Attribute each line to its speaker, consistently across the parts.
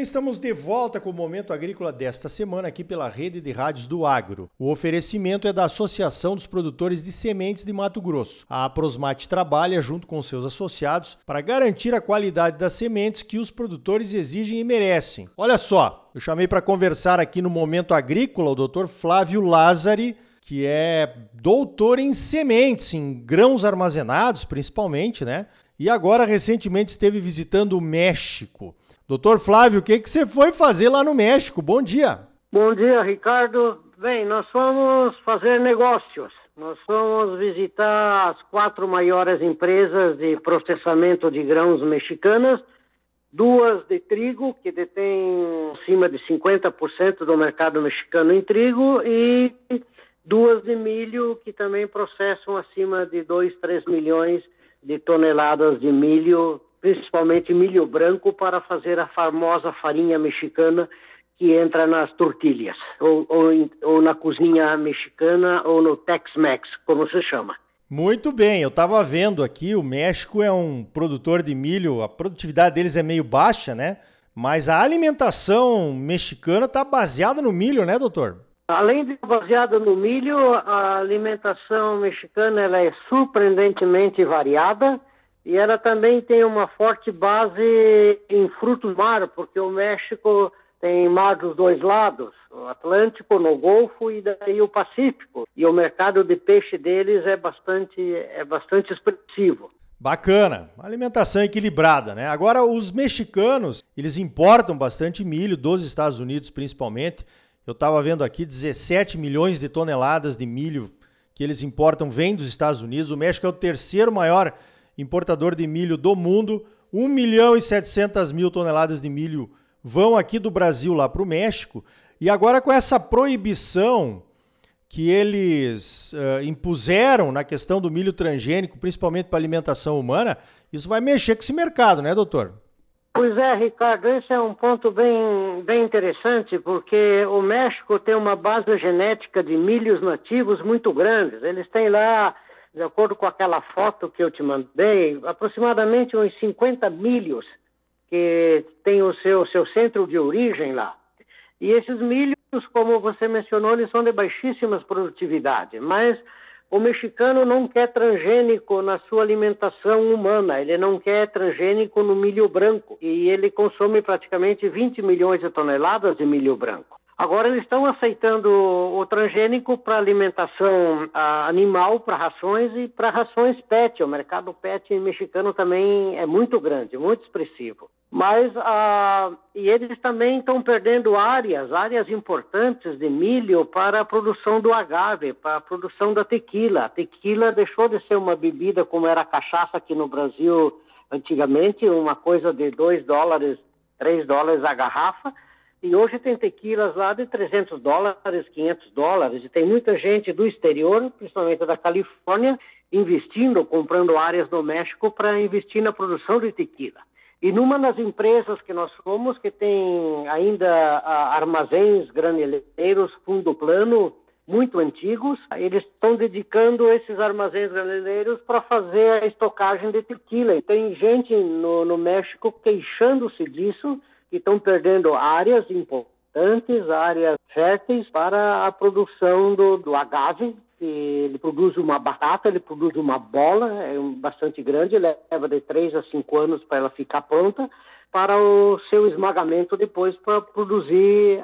Speaker 1: estamos de volta com o Momento Agrícola desta semana aqui pela Rede de Rádios do Agro. O oferecimento é da Associação dos Produtores de Sementes de Mato Grosso. A Aprosmate trabalha junto com seus associados para garantir a qualidade das sementes que os produtores exigem e merecem. Olha só, eu chamei para conversar aqui no Momento Agrícola o Dr. Flávio Lázari, que é doutor em sementes, em grãos armazenados principalmente, né? E agora recentemente esteve visitando o México. Doutor Flávio, o que, que você foi fazer lá no México? Bom dia.
Speaker 2: Bom dia, Ricardo. Bem, nós fomos fazer negócios. Nós fomos visitar as quatro maiores empresas de processamento de grãos mexicanas, duas de trigo, que detêm acima de 50% do mercado mexicano em trigo, e duas de milho, que também processam acima de 2, 3 milhões de toneladas de milho principalmente milho branco, para fazer a famosa farinha mexicana que entra nas tortilhas, ou, ou, ou na cozinha mexicana, ou no Tex-Mex, como se chama.
Speaker 1: Muito bem, eu estava vendo aqui, o México é um produtor de milho, a produtividade deles é meio baixa, né? Mas a alimentação mexicana está baseada no milho, né, doutor?
Speaker 2: Além de baseada no milho, a alimentação mexicana ela é surpreendentemente variada e ela também tem uma forte base em frutos mar, porque o México tem mar dos dois lados, o Atlântico, no Golfo e daí o Pacífico. E o mercado de peixe deles é bastante, é bastante expressivo.
Speaker 1: Bacana, alimentação equilibrada, né? Agora os mexicanos, eles importam bastante milho dos Estados Unidos, principalmente. Eu estava vendo aqui 17 milhões de toneladas de milho que eles importam vem dos Estados Unidos. O México é o terceiro maior importador de milho do mundo. 1 milhão e 700 mil toneladas de milho vão aqui do Brasil lá para o México. E agora com essa proibição que eles uh, impuseram na questão do milho transgênico, principalmente para alimentação humana, isso vai mexer com esse mercado, né, doutor?
Speaker 2: Pois é, Ricardo, esse é um ponto bem, bem interessante, porque o México tem uma base genética de milhos nativos muito grandes. Eles têm lá de acordo com aquela foto que eu te mandei, aproximadamente uns 50 milhos que tem o seu, seu centro de origem lá. E esses milhos, como você mencionou, eles são de baixíssimas produtividade, mas o mexicano não quer transgênico na sua alimentação humana, ele não quer transgênico no milho branco, e ele consome praticamente 20 milhões de toneladas de milho branco. Agora eles estão aceitando o transgênico para alimentação ah, animal, para rações e para rações PET. O mercado PET mexicano também é muito grande, muito expressivo. Mas ah, e eles também estão perdendo áreas, áreas importantes de milho para a produção do agave, para a produção da tequila. A tequila deixou de ser uma bebida como era a cachaça aqui no Brasil antigamente, uma coisa de 2 dólares, 3 dólares a garrafa e hoje tem tequilas lá de 300 dólares, 500 dólares. E tem muita gente do exterior, principalmente da Califórnia, investindo, comprando áreas no México para investir na produção de tequila. E numa das empresas que nós fomos, que tem ainda ah, armazéns graneleiros fundo plano muito antigos, eles estão dedicando esses armazéns graneleiros para fazer a estocagem de tequila. E tem gente no, no México queixando-se disso, que estão perdendo áreas importantes, áreas férteis para a produção do, do agave. Ele produz uma batata, ele produz uma bola, é bastante grande, leva de 3 a 5 anos para ela ficar pronta, para o seu esmagamento depois para produzir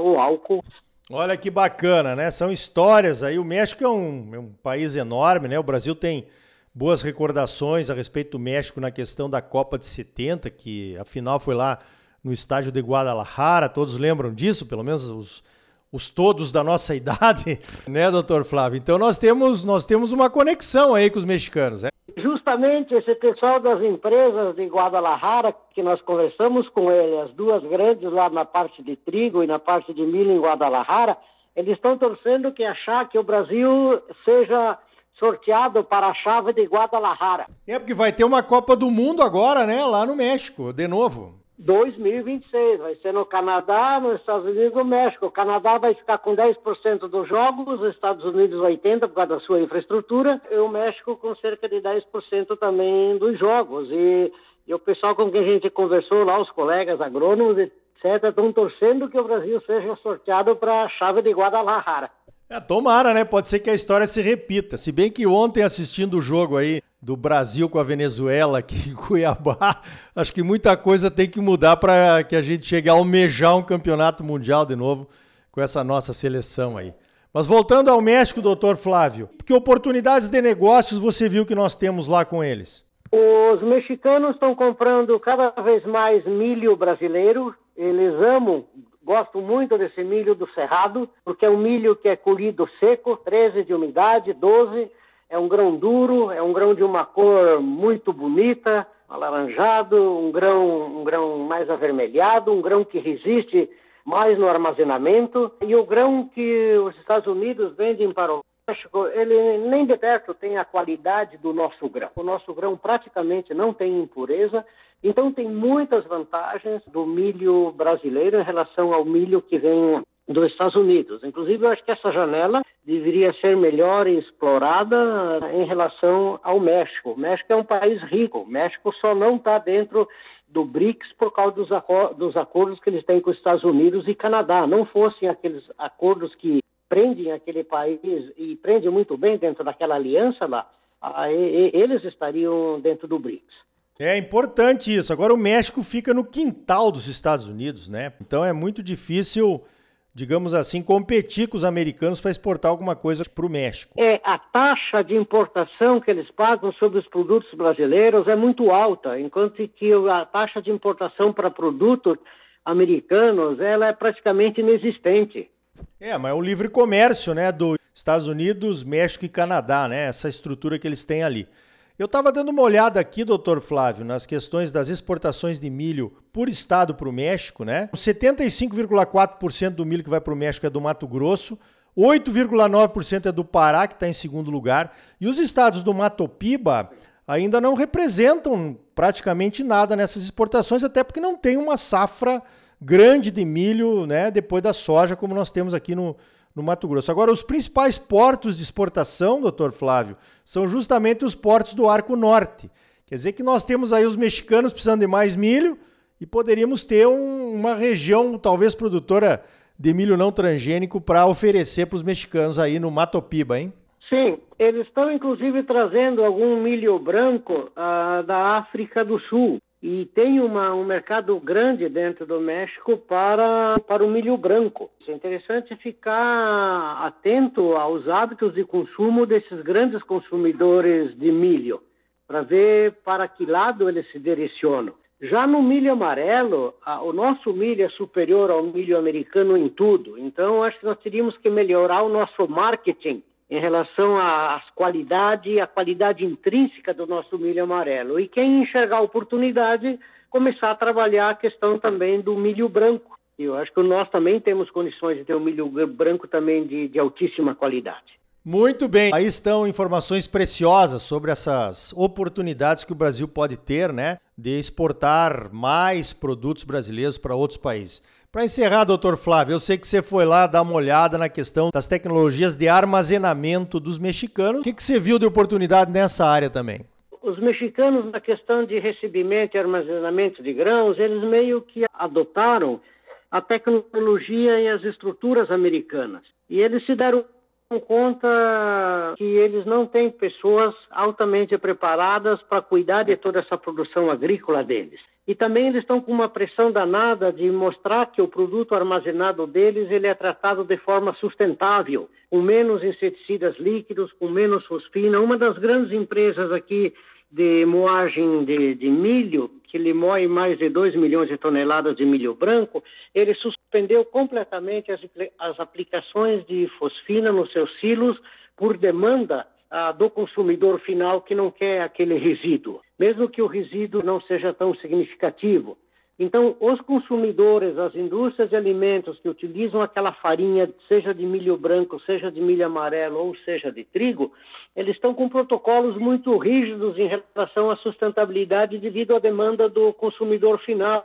Speaker 2: o álcool.
Speaker 1: Olha que bacana, né? São histórias aí. O México é um, é um país enorme, né? O Brasil tem boas recordações a respeito do México na questão da Copa de 70, que afinal foi lá no estádio de Guadalajara, todos lembram disso, pelo menos os, os todos da nossa idade, né, doutor Flávio? Então nós temos, nós temos uma conexão aí com os mexicanos, né?
Speaker 2: Justamente esse pessoal das empresas de Guadalajara, que nós conversamos com ele, as duas grandes lá na parte de trigo e na parte de milho em Guadalajara, eles estão torcendo que achar que o Brasil seja sorteado para a chave de Guadalajara.
Speaker 1: É porque vai ter uma Copa do Mundo agora, né, lá no México, de novo.
Speaker 2: 2026. Vai ser no Canadá, nos Estados Unidos no México. O Canadá vai ficar com 10% dos jogos, os Estados Unidos 80% por causa da sua infraestrutura, e o México com cerca de 10% também dos jogos. E, e, o pessoal com quem a gente conversou lá, os colegas agrônomos, etc., estão torcendo que o Brasil seja sorteado para a chave de Guadalajara.
Speaker 1: É, tomara, né? Pode ser que a história se repita. Se bem que ontem, assistindo o jogo aí do Brasil com a Venezuela aqui em Cuiabá, acho que muita coisa tem que mudar para que a gente chegue a almejar um campeonato mundial de novo com essa nossa seleção aí. Mas voltando ao México, doutor Flávio, que oportunidades de negócios você viu que nós temos lá com eles?
Speaker 2: Os mexicanos estão comprando cada vez mais milho brasileiro. Eles amam Gosto muito desse milho do Cerrado, porque é um milho que é colhido seco, 13 de umidade, 12. É um grão duro, é um grão de uma cor muito bonita, alaranjado, um grão, um grão mais avermelhado, um grão que resiste mais no armazenamento. E o grão que os Estados Unidos vendem para o México, ele nem de perto tem a qualidade do nosso grão. O nosso grão praticamente não tem impureza então, tem muitas vantagens do milho brasileiro em relação ao milho que vem dos Estados Unidos. Inclusive, eu acho que essa janela deveria ser melhor explorada em relação ao México. O México é um país rico. O México só não está dentro do BRICS por causa dos, dos acordos que eles têm com os Estados Unidos e Canadá. Não fossem aqueles acordos que prendem aquele país e prendem muito bem dentro daquela aliança lá, eles estariam dentro do BRICS.
Speaker 1: É importante isso. Agora o México fica no quintal dos Estados Unidos, né? Então é muito difícil, digamos assim, competir com os americanos para exportar alguma coisa para o México.
Speaker 2: É, a taxa de importação que eles pagam sobre os produtos brasileiros é muito alta, enquanto que a taxa de importação para produtos americanos ela é praticamente inexistente.
Speaker 1: É, mas é o livre comércio, né, dos Estados Unidos, México e Canadá, né? Essa estrutura que eles têm ali. Eu estava dando uma olhada aqui, doutor Flávio, nas questões das exportações de milho por estado para o México, né? 75,4% do milho que vai para o México é do Mato Grosso, 8,9% é do Pará, que está em segundo lugar, e os estados do Mato Piba ainda não representam praticamente nada nessas exportações, até porque não tem uma safra grande de milho, né? Depois da soja, como nós temos aqui no, no Mato Grosso. Agora, os principais portos de exportação, doutor Flávio, são justamente os portos do Arco Norte. Quer dizer que nós temos aí os mexicanos precisando de mais milho e poderíamos ter um, uma região, talvez produtora de milho não transgênico, para oferecer para os mexicanos aí no Mato Piba, hein?
Speaker 2: Sim, eles estão inclusive trazendo algum milho branco uh, da África do Sul e tem uma, um mercado grande dentro do México para, para o milho branco. É interessante ficar atento aos hábitos de consumo desses grandes consumidores de milho, para ver para que lado eles se direcionam. Já no milho amarelo, a, o nosso milho é superior ao milho americano em tudo, então acho que nós teríamos que melhorar o nosso marketing em relação às qualidades, a qualidade intrínseca do nosso milho amarelo. E quem enxergar a oportunidade, começar a trabalhar a questão também do milho branco. Eu acho que nós também temos condições de ter um milho branco também de, de altíssima qualidade.
Speaker 1: Muito bem, aí estão informações preciosas sobre essas oportunidades que o Brasil pode ter, né, de exportar mais produtos brasileiros para outros países. Para encerrar, doutor Flávio, eu sei que você foi lá dar uma olhada na questão das tecnologias de armazenamento dos mexicanos. O que, que você viu de oportunidade nessa área também?
Speaker 2: Os mexicanos, na questão de recebimento e armazenamento de grãos, eles meio que adotaram a tecnologia e as estruturas americanas. E eles se deram conta que eles não têm pessoas altamente preparadas para cuidar de toda essa produção agrícola deles. E também eles estão com uma pressão danada de mostrar que o produto armazenado deles ele é tratado de forma sustentável, com menos inseticidas líquidos, com menos fosfina. Uma das grandes empresas aqui de moagem de, de milho, que ele moe mais de 2 milhões de toneladas de milho branco, ele suspendeu completamente as, as aplicações de fosfina nos seus silos por demanda ah, do consumidor final que não quer aquele resíduo mesmo que o resíduo não seja tão significativo. Então, os consumidores, as indústrias de alimentos que utilizam aquela farinha, seja de milho branco, seja de milho amarelo ou seja de trigo, eles estão com protocolos muito rígidos em relação à sustentabilidade devido à demanda do consumidor final.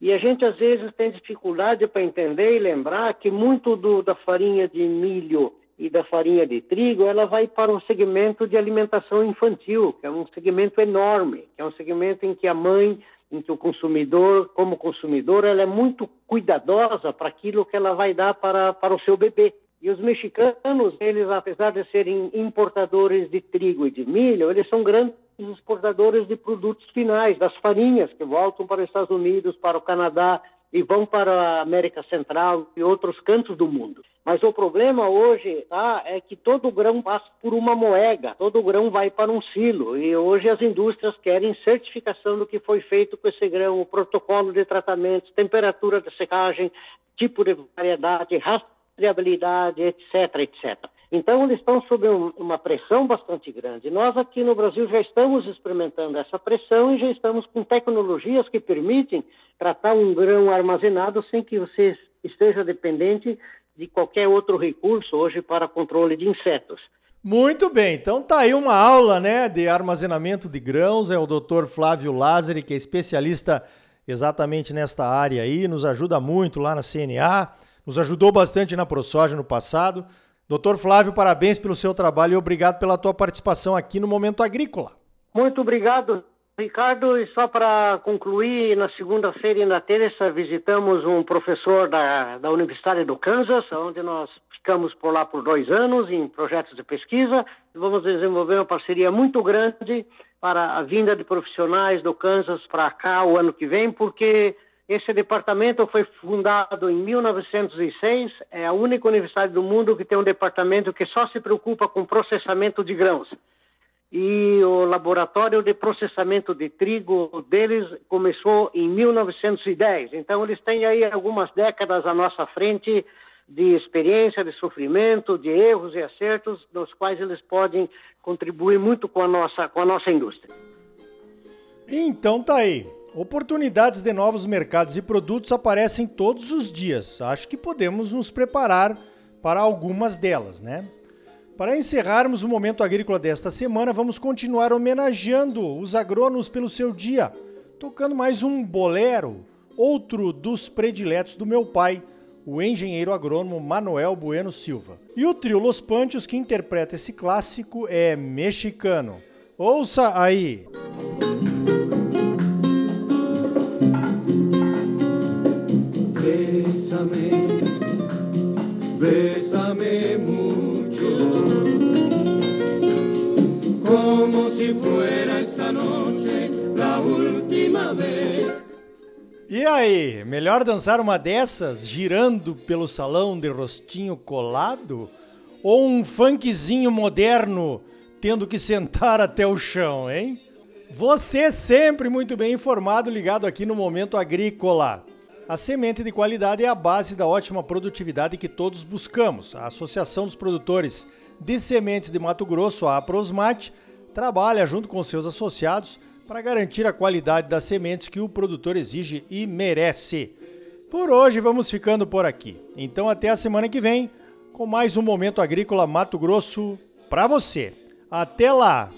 Speaker 2: E a gente às vezes tem dificuldade para entender e lembrar que muito do, da farinha de milho e da farinha de trigo, ela vai para um segmento de alimentação infantil, que é um segmento enorme, que é um segmento em que a mãe em que o consumidor, como consumidor, ela é muito cuidadosa para aquilo que ela vai dar para, para o seu bebê. E os mexicanos, eles, apesar de serem importadores de trigo e de milho, eles são grandes exportadores de produtos finais, das farinhas que voltam para os Estados Unidos, para o Canadá e vão para a América Central e outros cantos do mundo. Mas o problema hoje tá, é que todo grão passa por uma moega, todo grão vai para um silo. E hoje as indústrias querem certificação do que foi feito com esse grão, o protocolo de tratamento, temperatura de secagem, tipo de variedade, rastreabilidade, etc, etc. Então, eles estão sob um, uma pressão bastante grande. Nós aqui no Brasil já estamos experimentando essa pressão e já estamos com tecnologias que permitem tratar um grão armazenado sem que você esteja dependente de qualquer outro recurso hoje para controle de insetos.
Speaker 1: Muito bem, então tá aí uma aula né, de armazenamento de grãos, é o Dr. Flávio Lázari, que é especialista exatamente nesta área aí, nos ajuda muito lá na CNA, nos ajudou bastante na ProSoja no passado. Doutor Flávio, parabéns pelo seu trabalho e obrigado pela tua participação aqui no Momento Agrícola.
Speaker 2: Muito obrigado, Ricardo, e só para concluir, na segunda-feira e na terça visitamos um professor da, da Universidade do Kansas, onde nós ficamos por lá por dois anos em projetos de pesquisa. Vamos desenvolver uma parceria muito grande para a vinda de profissionais do Kansas para cá o ano que vem, porque esse departamento foi fundado em 1906, é a única universidade do mundo que tem um departamento que só se preocupa com processamento de grãos e o laboratório de processamento de trigo deles começou em 1910. Então, eles têm aí algumas décadas à nossa frente de experiência, de sofrimento, de erros e acertos, nos quais eles podem contribuir muito com a nossa, com a nossa indústria.
Speaker 1: Então tá aí. Oportunidades de novos mercados e produtos aparecem todos os dias. Acho que podemos nos preparar para algumas delas, né? Para encerrarmos o momento agrícola desta semana, vamos continuar homenageando os agrônomos pelo seu dia, tocando mais um bolero, outro dos prediletos do meu pai, o engenheiro agrônomo Manuel Bueno Silva. E o trio Los Panchos que interpreta esse clássico é mexicano. Ouça aí! Bésame, bésame como si fuera esta noche la última vez. E aí, melhor dançar uma dessas girando pelo salão de rostinho colado? Ou um funkzinho moderno tendo que sentar até o chão, hein? Você sempre muito bem informado, ligado aqui no Momento Agrícola. A semente de qualidade é a base da ótima produtividade que todos buscamos. A Associação dos Produtores de Sementes de Mato Grosso, a Aprosmate, trabalha junto com seus associados para garantir a qualidade das sementes que o produtor exige e merece. Por hoje vamos ficando por aqui. Então até a semana que vem com mais um momento agrícola Mato Grosso para você. Até lá.